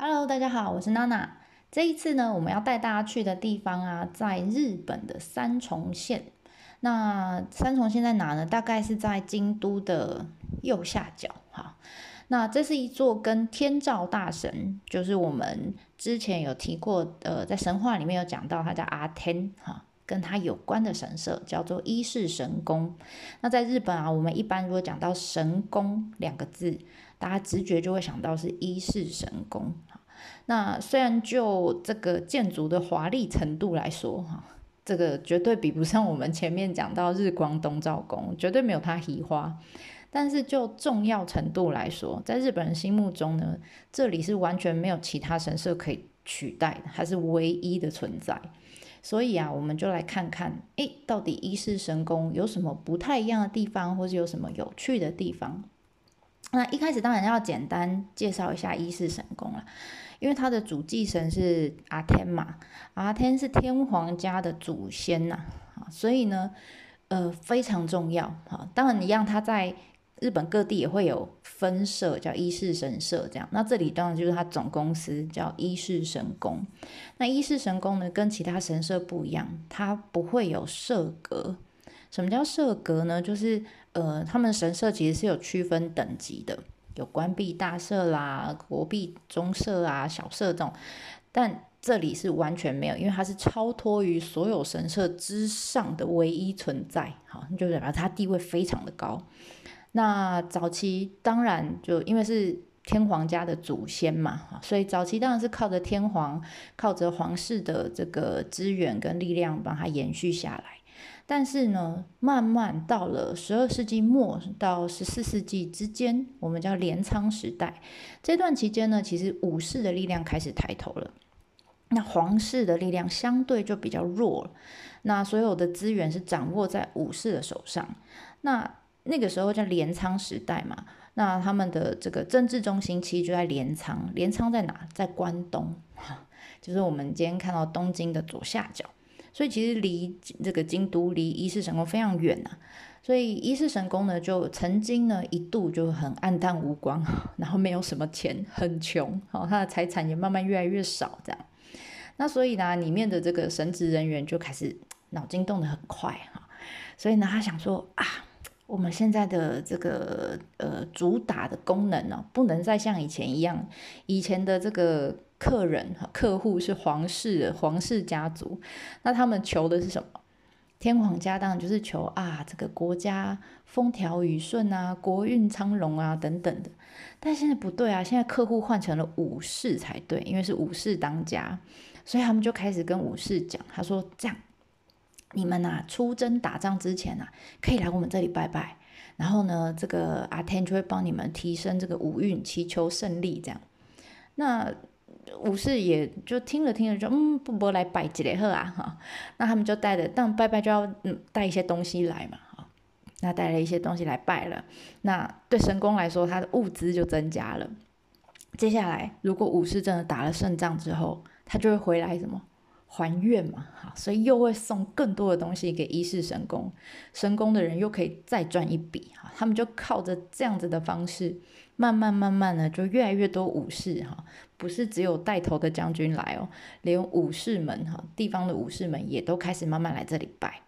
Hello，大家好，我是娜娜。这一次呢，我们要带大家去的地方啊，在日本的三重县。那三重县在哪呢？大概是在京都的右下角。哈，那这是一座跟天照大神，就是我们之前有提过，呃，在神话里面有讲到，他叫阿天，哈，跟他有关的神社叫做伊势神宫。那在日本啊，我们一般如果讲到神宫两个字，大家直觉就会想到是伊势神宫。那虽然就这个建筑的华丽程度来说，哈，这个绝对比不上我们前面讲到日光东照宫，绝对没有它喜花。但是就重要程度来说，在日本人心目中呢，这里是完全没有其他神社可以取代的，它是唯一的存在。所以啊，我们就来看看，诶，到底伊势神宫有什么不太一样的地方，或是有什么有趣的地方？那一开始当然要简单介绍一下伊势神宫了。因为他的主祭神是阿天嘛，阿天是天皇家的祖先呐，啊，所以呢，呃，非常重要啊。当然，一样，他在日本各地也会有分社，叫伊势神社这样。那这里当然就是他总公司叫伊势神宫。那伊势神宫呢，跟其他神社不一样，它不会有社格。什么叫社格呢？就是呃，他们神社其实是有区分等级的。有关闭大社啦，国闭中社啊，小社这种，但这里是完全没有，因为它是超脱于所有神社之上的唯一存在，好，就代表它地位非常的高。那早期当然就因为是天皇家的祖先嘛，所以早期当然是靠着天皇，靠着皇室的这个资源跟力量，帮它延续下来。但是呢，慢慢到了十二世纪末到十四世纪之间，我们叫镰仓时代这段期间呢，其实武士的力量开始抬头了，那皇室的力量相对就比较弱了。那所有的资源是掌握在武士的手上。那那个时候叫镰仓时代嘛，那他们的这个政治中心其实就在镰仓。镰仓在哪？在关东，就是我们今天看到东京的左下角。所以其实离这个京都离伊势神宫非常远呐，所以伊势神宫呢就曾经呢一度就很暗淡无光，然后没有什么钱，很穷，好，他的财产也慢慢越来越少这样。那所以呢，里面的这个神职人员就开始脑筋动得很快哈，所以呢，他想说啊，我们现在的这个呃主打的功能呢，不能再像以前一样，以前的这个。客人，客户是皇室，皇室家族，那他们求的是什么？天皇家当然就是求啊，这个国家风调雨顺啊，国运昌隆啊等等的。但现在不对啊，现在客户换成了武士才对，因为是武士当家，所以他们就开始跟武士讲，他说这样，你们呐出征打仗之前呐，可以来我们这里拜拜，然后呢，这个阿天就会帮你们提升这个武运，祈求胜利这样。那武士也就听了听了，就嗯，不不来拜几雷贺啊哈，那他们就带着，但拜拜就要嗯带一些东西来嘛哈，那带了一些东西来拜了，那对神功来说，他的物资就增加了。接下来，如果武士真的打了胜仗之后，他就会回来什么？还愿嘛哈，所以又会送更多的东西给一世神功，神功的人又可以再赚一笔哈，他们就靠着这样子的方式。慢慢慢慢的，就越来越多武士哈，不是只有带头的将军来哦，连武士们哈，地方的武士们也都开始慢慢来这里拜。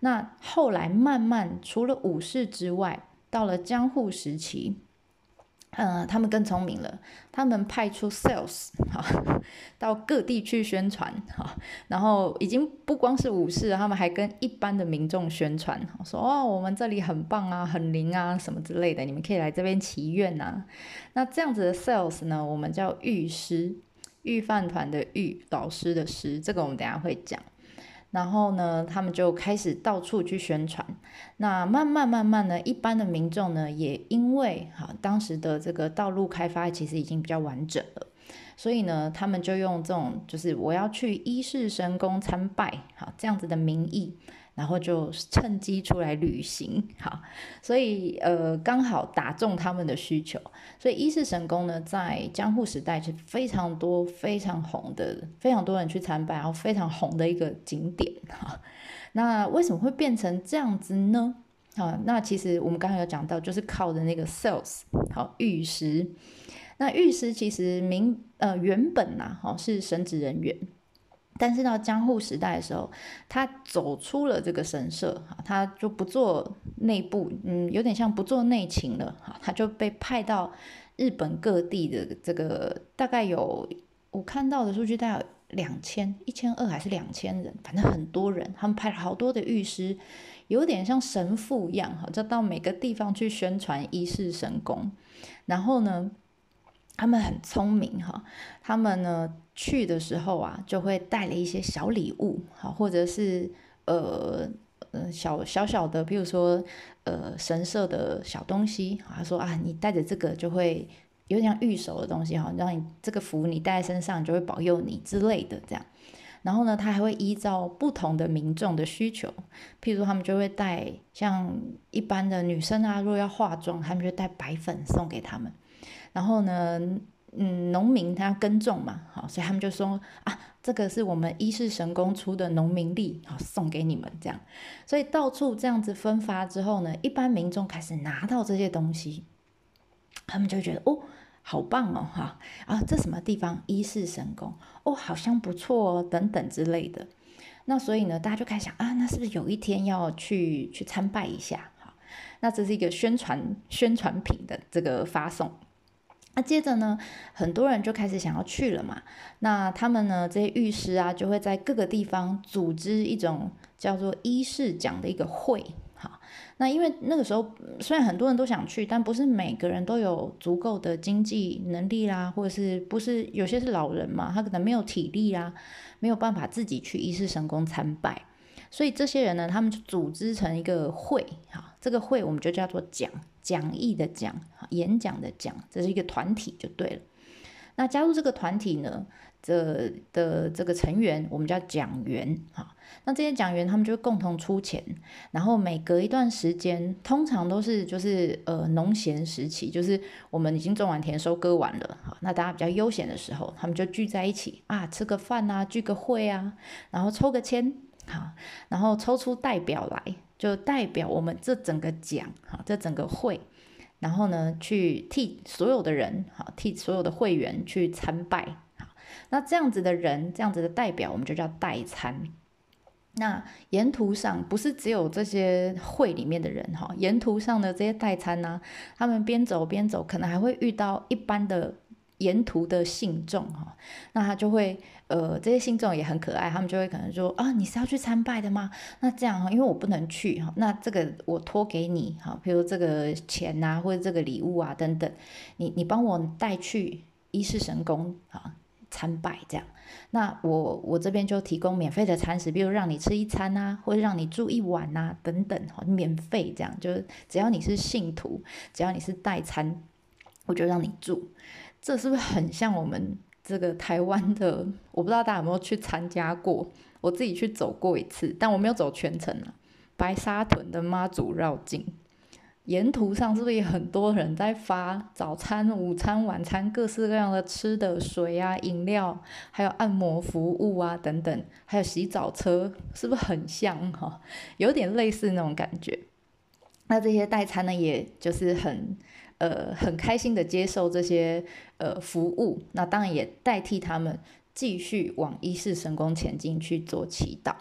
那后来慢慢，除了武士之外，到了江户时期。嗯，他们更聪明了。他们派出 sales 哈，到各地去宣传哈，然后已经不光是武士，他们还跟一般的民众宣传，说哦，我们这里很棒啊，很灵啊，什么之类的，你们可以来这边祈愿呐。那这样子的 sales 呢，我们叫御师，御饭团的御，老师的师，这个我们等下会讲。然后呢，他们就开始到处去宣传。那慢慢慢慢呢，一般的民众呢，也因为哈当时的这个道路开发其实已经比较完整了，所以呢，他们就用这种就是我要去伊势神宫参拜，好这样子的名义。然后就趁机出来旅行，好，所以呃刚好打中他们的需求，所以伊势神宫呢在江户时代是非常多非常红的，非常多人去参拜，然后非常红的一个景点哈。那为什么会变成这样子呢？啊，那其实我们刚刚有讲到，就是靠的那个 sales 好玉石。那御石其实明呃原本呐，哈是神职人员，但是到江户时代的时候，他走出了这个神社，哈，他就不做内部，嗯，有点像不做内勤了，哈，他就被派到日本各地的这个大概有我看到的数据大概两千一千二还是两千人，反正很多人，他们派了好多的御师。有点像神父一样哈，就到每个地方去宣传一世神功。然后呢，他们很聪明哈，他们呢去的时候啊，就会带了一些小礼物好，或者是呃呃小小小的，比如说呃神社的小东西他说啊，你带着这个就会有点像玉手的东西哈，让你这个符你带在身上就会保佑你之类的这样。然后呢，他还会依照不同的民众的需求，譬如他们就会带像一般的女生啊，如果要化妆，他们就带白粉送给他们。然后呢，嗯，农民他要耕种嘛，好，所以他们就说啊，这个是我们一世神功出的农民力，好，送给你们这样。所以到处这样子分发之后呢，一般民众开始拿到这些东西，他们就觉得哦。好棒哦，哈啊，这什么地方？一世神功哦，好像不错哦，等等之类的。那所以呢，大家就开始想啊，那是不是有一天要去去参拜一下？哈，那这是一个宣传宣传品的这个发送。那接着呢，很多人就开始想要去了嘛。那他们呢，这些御师啊，就会在各个地方组织一种叫做一世奖的一个会。好，那因为那个时候虽然很多人都想去，但不是每个人都有足够的经济能力啦，或者是不是有些是老人嘛，他可能没有体力啦，没有办法自己去一世神宫参拜，所以这些人呢，他们就组织成一个会，哈，这个会我们就叫做讲讲义的讲，演讲的讲，这是一个团体就对了。那加入这个团体呢？这的这个成员，我们叫讲员，哈。那这些讲员他们就共同出钱，然后每隔一段时间，通常都是就是呃农闲时期，就是我们已经种完田、收割完了，哈。那大家比较悠闲的时候，他们就聚在一起啊，吃个饭啊，聚个会啊，然后抽个签，哈，然后抽出代表来，就代表我们这整个奖，哈，这整个会。然后呢，去替所有的人，哈，替所有的会员去参拜，哈，那这样子的人，这样子的代表，我们就叫代参。那沿途上不是只有这些会里面的人，哈，沿途上的这些代参呢，他们边走边走，可能还会遇到一般的。沿途的信众哈，那他就会呃，这些信众也很可爱，他们就会可能说啊，你是要去参拜的吗？那这样哈，因为我不能去哈，那这个我托给你哈，比如这个钱呐，或者这个礼物啊等等，你你帮我带去一世神宫啊参拜这样，那我我这边就提供免费的餐食，比如让你吃一餐呐，或者让你住一晚呐等等哈，免费这样，就是只要你是信徒，只要你是代餐，我就让你住。这是不是很像我们这个台湾的？我不知道大家有没有去参加过，我自己去走过一次，但我没有走全程啊。白沙屯的妈祖绕境，沿途上是不是也很多人在发早餐、午餐、晚餐各式各样的吃的、水啊、饮料，还有按摩服务啊等等，还有洗澡车，是不是很像哈？有点类似那种感觉。那这些代餐呢，也就是很。呃，很开心的接受这些呃服务，那当然也代替他们继续往一世神宫前进去做祈祷。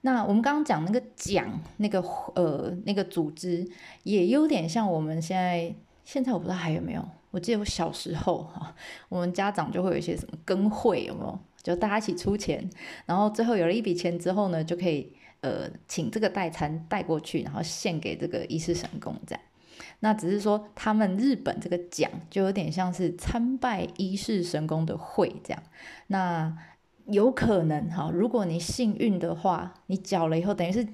那我们刚刚讲那个讲那个呃那个组织，也有点像我们现在现在我不知道还有没有，我记得我小时候哈，我们家长就会有一些什么跟会有没有？就大家一起出钱，然后最后有了一笔钱之后呢，就可以呃请这个代餐带过去，然后献给这个一世神宫这样。那只是说，他们日本这个奖就有点像是参拜一世神功的会这样。那有可能哈，如果你幸运的话，你缴了以后，等于是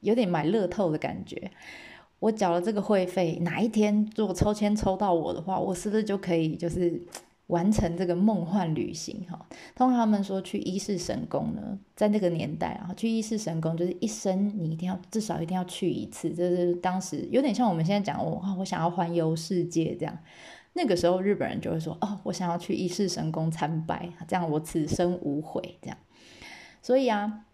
有点买乐透的感觉。我缴了这个会费，哪一天如果抽签抽到我的话，我是不是就可以就是？完成这个梦幻旅行哈，通常他们说去一世神宫呢，在那个年代啊，去一世神宫就是一生你一定要至少一定要去一次，就是当时有点像我们现在讲我我想要环游世界这样，那个时候日本人就会说哦，我想要去一世神宫参拜，这样我此生无悔这样。所以啊，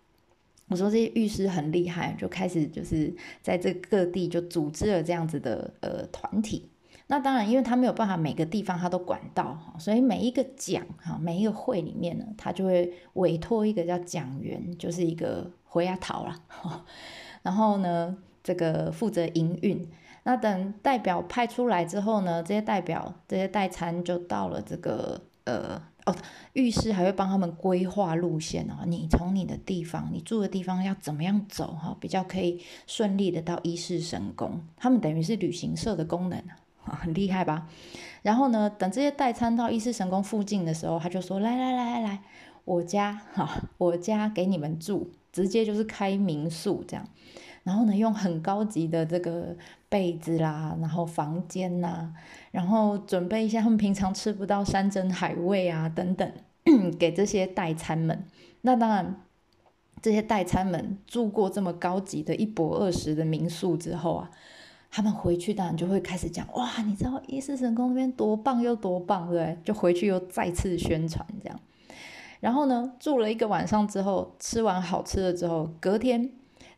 我说这些御师很厉害，就开始就是在这各地就组织了这样子的呃团体。那当然，因为他没有办法每个地方他都管到哈，所以每一个奖哈，每一个会里面呢，他就会委托一个叫讲员，就是一个回亚桃啦。然后呢，这个负责营运。那等代表派出来之后呢，这些代表这些代餐就到了这个呃哦，浴室还会帮他们规划路线哦。你从你的地方，你住的地方要怎么样走哈，比较可以顺利的到一世神宫。他们等于是旅行社的功能啊，很厉害吧？然后呢，等这些代餐到一世神宫附近的时候，他就说：来来来来来，我家哈，我家给你们住，直接就是开民宿这样。然后呢，用很高级的这个被子啦，然后房间呐，然后准备一下他们平常吃不到山珍海味啊等等，给这些代餐们。那当然，这些代餐们住过这么高级的一博二十的民宿之后啊，他们回去当然就会开始讲哇，你知道伊势神宫那边多棒又多棒，对？就回去又再次宣传这样。然后呢，住了一个晚上之后，吃完好吃的之后，隔天。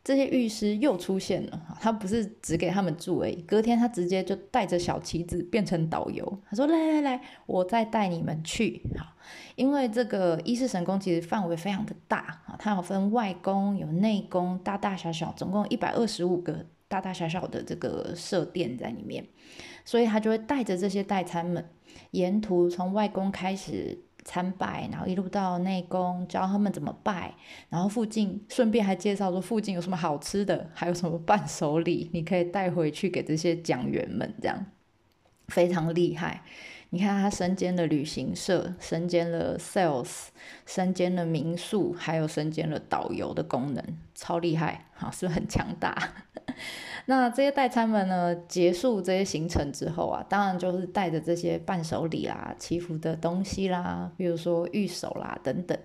这些御师又出现了，他不是只给他们住而已。隔天他直接就带着小旗子变成导游，他说：“来来来，我再带你们去。”好，因为这个伊势神宫其实范围非常的大啊，它有分外宫、有内宫，大大小小，总共一百二十五个大大小小的这个社殿在里面，所以他就会带着这些代餐们，沿途从外公开始。参拜，然后一路到内宫，教他们怎么拜，然后附近顺便还介绍说附近有什么好吃的，还有什么伴手礼，你可以带回去给这些讲员们，这样非常厉害。你看他身兼了旅行社，身兼了 sales，身兼了民宿，还有身兼了导游的功能，超厉害，好，是不是很强大？那这些代餐们呢，结束这些行程之后啊，当然就是带着这些伴手礼啦、祈福的东西啦，比如说玉手啦等等，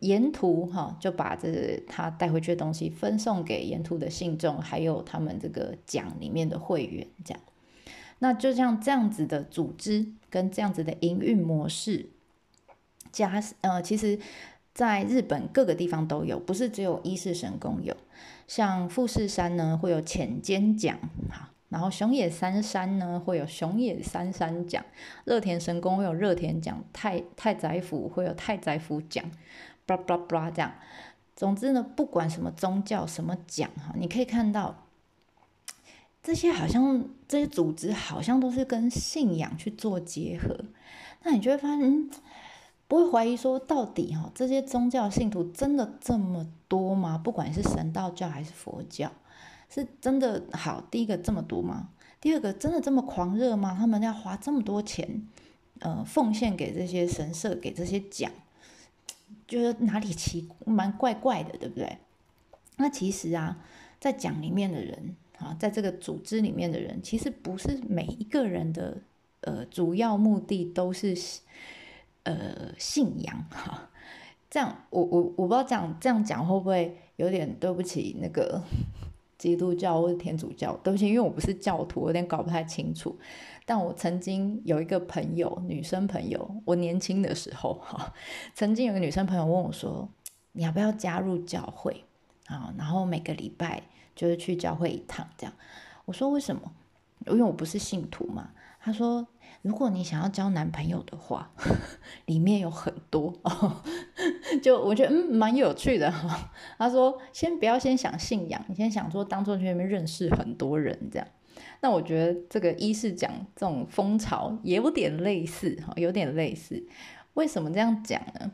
沿途哈就把这他带回去的东西分送给沿途的信众，还有他们这个奖里面的会员，这样。那就像这样子的组织跟这样子的营运模式，加呃，其实在日本各个地方都有，不是只有伊势神宫有。像富士山呢会有浅间奖，哈，然后熊野三山呢会有熊野三山奖，热田神宫会有热田奖，太太宰府会有太宰府奖，巴拉巴拉巴拉这样。总之呢，不管什么宗教什么奖哈，你可以看到。这些好像这些组织好像都是跟信仰去做结合，那你就会发现，不会怀疑说到底哈，这些宗教信徒真的这么多吗？不管是神道教还是佛教，是真的好？第一个这么多吗？第二个真的这么狂热吗？他们要花这么多钱，呃，奉献给这些神社，给这些奖，觉得哪里奇蛮怪怪的，对不对？那其实啊，在讲里面的人。啊，在这个组织里面的人，其实不是每一个人的呃主要目的都是呃信仰哈。这样，我我我不知道这样这样讲会不会有点对不起那个 基督教或者天主教？对不起，因为我不是教徒，有点搞不太清楚。但我曾经有一个朋友，女生朋友，我年轻的时候哈，曾经有个女生朋友问我说：“ 你要不要加入教会啊？然后每个礼拜。”就是去教会一趟，这样。我说为什么？因为我不是信徒嘛。他说，如果你想要交男朋友的话，里面有很多哦。就我觉得嗯蛮有趣的哈。他说，先不要先想信仰，你先想说当做去那边认识很多人这样。那我觉得这个一是讲这种风潮也有点类似哈，有点类似。为什么这样讲呢？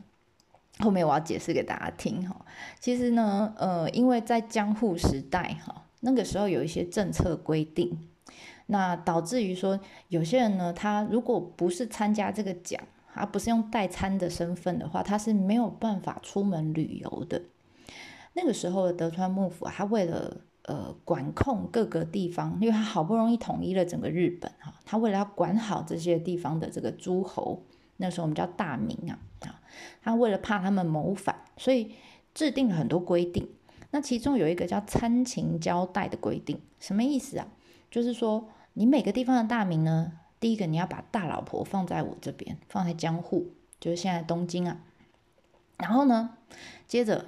后面我要解释给大家听哈，其实呢，呃，因为在江户时代哈，那个时候有一些政策规定，那导致于说有些人呢，他如果不是参加这个奖，而不是用代餐的身份的话，他是没有办法出门旅游的。那个时候的德川幕府，他为了呃管控各个地方，因为他好不容易统一了整个日本哈，他为了要管好这些地方的这个诸侯，那时候我们叫大名啊。他为了怕他们谋反，所以制定了很多规定。那其中有一个叫参勤交代的规定，什么意思啊？就是说，你每个地方的大名呢，第一个你要把大老婆放在我这边，放在江户，就是现在东京啊。然后呢，接着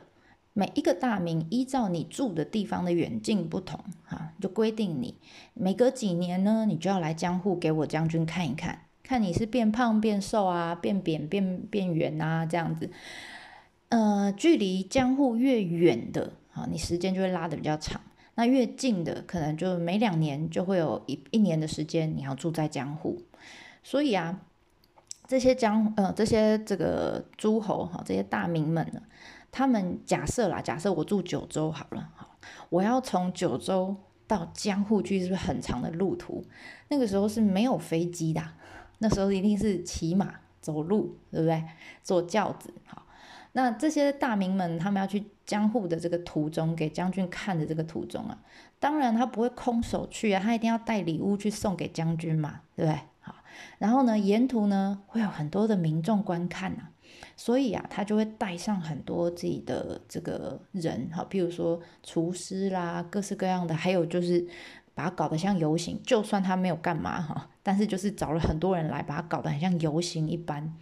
每一个大名依照你住的地方的远近不同，哈，就规定你每隔几年呢，你就要来江户给我将军看一看，看你是变胖变瘦啊，变扁变变圆啊，这样子。呃，距离江户越远的，啊，你时间就会拉的比较长；那越近的，可能就每两年就会有一一年的时间你要住在江户。所以啊，这些江呃这些这个诸侯哈，这些大名们呢，他们假设啦，假设我住九州好了，好，我要从九州到江户去，是不是很长的路途？那个时候是没有飞机的，那时候一定是骑马走路，对不对？坐轿子，好。那这些大名们，他们要去江户的这个途中，给将军看的这个途中啊，当然他不会空手去啊，他一定要带礼物去送给将军嘛，对不对？好，然后呢，沿途呢会有很多的民众观看呐，所以啊，他就会带上很多自己的这个人，哈，比如说厨师啦，各式各样的，还有就是把它搞得像游行，就算他没有干嘛哈，但是就是找了很多人来把它搞得很像游行一般。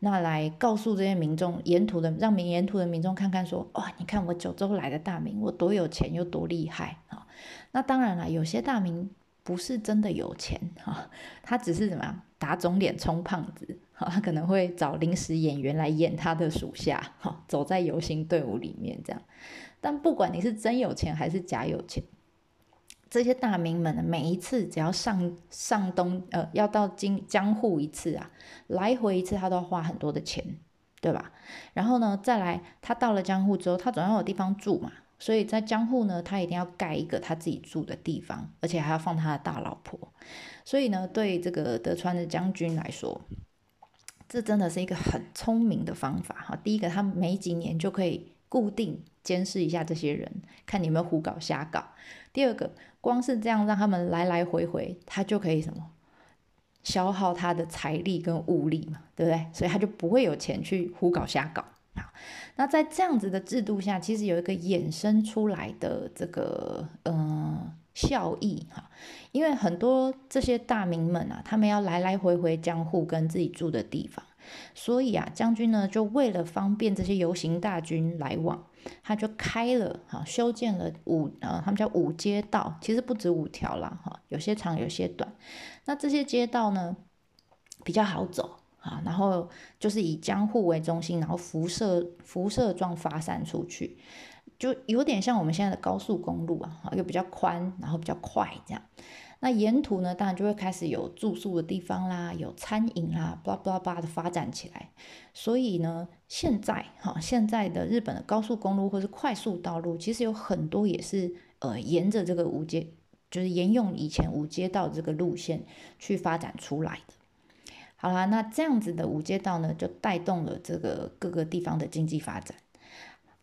那来告诉这些民众，沿途的让民沿途的民众看看，说哇，你看我九州来的大名，我多有钱又多厉害啊！那当然了，有些大名不是真的有钱哈，他只是怎么样打肿脸充胖子，哈，他可能会找临时演员来演他的属下，哈，走在游行队伍里面这样。但不管你是真有钱还是假有钱。这些大名们呢，每一次只要上上东，呃，要到京江户一次啊，来回一次他都要花很多的钱，对吧？然后呢，再来他到了江户之后，他总要有地方住嘛，所以在江户呢，他一定要盖一个他自己住的地方，而且还要放他的大老婆。所以呢，对这个德川的将军来说，这真的是一个很聪明的方法哈。第一个，他没几年就可以固定监视一下这些人，看你们胡搞瞎搞。第二个。光是这样让他们来来回回，他就可以什么消耗他的财力跟物力嘛，对不对？所以他就不会有钱去胡搞瞎搞。好，那在这样子的制度下，其实有一个衍生出来的这个嗯效益哈，因为很多这些大名们啊，他们要来来回回江户跟自己住的地方。所以啊，将军呢就为了方便这些游行大军来往，他就开了哈，修建了五呃，他们叫五街道，其实不止五条啦哈，有些长有些短。那这些街道呢比较好走啊，然后就是以江户为中心，然后辐射辐射状发散出去，就有点像我们现在的高速公路啊，又比较宽，然后比较快这样。那沿途呢，当然就会开始有住宿的地方啦，有餐饮啦，巴拉巴拉巴拉的发展起来。所以呢，现在哈，现在的日本的高速公路或是快速道路，其实有很多也是呃沿着这个五街，就是沿用以前五街道这个路线去发展出来的。好啦，那这样子的五街道呢，就带动了这个各个地方的经济发展。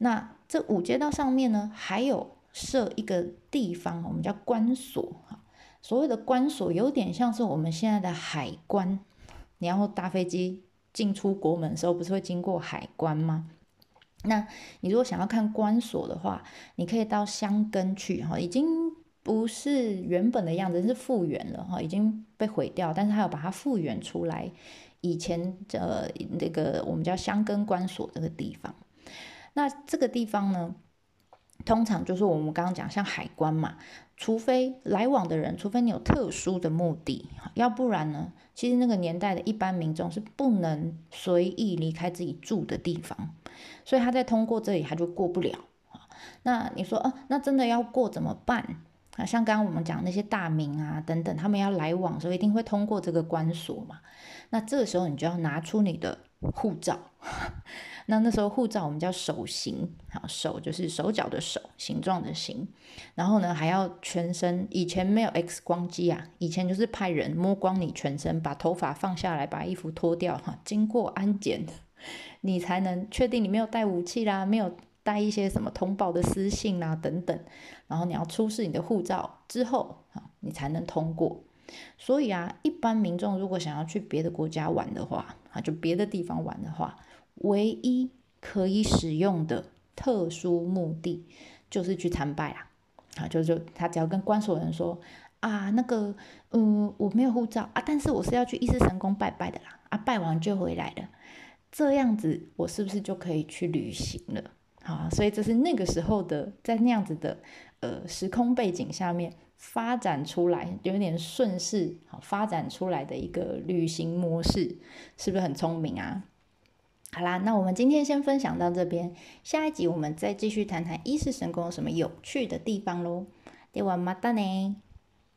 那这五街道上面呢，还有设一个地方，我们叫关所哈。所谓的关所有点像是我们现在的海关，你要搭飞机进出国门的时候，不是会经过海关吗？那你如果想要看关所的话，你可以到箱根去哈，已经不是原本的样子，是复原了哈，已经被毁掉，但是它有把它复原出来，以前呃那个我们叫箱根关所这个地方，那这个地方呢？通常就是我们刚刚讲像海关嘛，除非来往的人，除非你有特殊的目的，要不然呢，其实那个年代的一般民众是不能随意离开自己住的地方，所以他在通过这里他就过不了那你说啊，那真的要过怎么办啊？像刚刚我们讲那些大名啊等等，他们要来往的时候一定会通过这个关锁嘛，那这个时候你就要拿出你的护照。那那时候护照我们叫手形，好手就是手脚的手，形状的形。然后呢，还要全身。以前没有 X 光机啊，以前就是派人摸光你全身，把头发放下来，把衣服脱掉，哈，经过安检，你才能确定你没有带武器啦，没有带一些什么通报的私信啊等等。然后你要出示你的护照之后，啊，你才能通过。所以啊，一般民众如果想要去别的国家玩的话，啊，就别的地方玩的话。唯一可以使用的特殊目的就是去参拜啦，啊，就就他只要跟关所人说啊，那个，嗯，我没有护照啊，但是我是要去伊势神宫拜拜的啦，啊，拜完就回来了，这样子我是不是就可以去旅行了？啊，所以这是那个时候的，在那样子的呃时空背景下面发展出来，有点顺势好发展出来的一个旅行模式，是不是很聪明啊？好啦，那我们今天先分享到这边，下一集我们再继续谈谈伊势神宫有什么有趣的地方喽。ではまたね。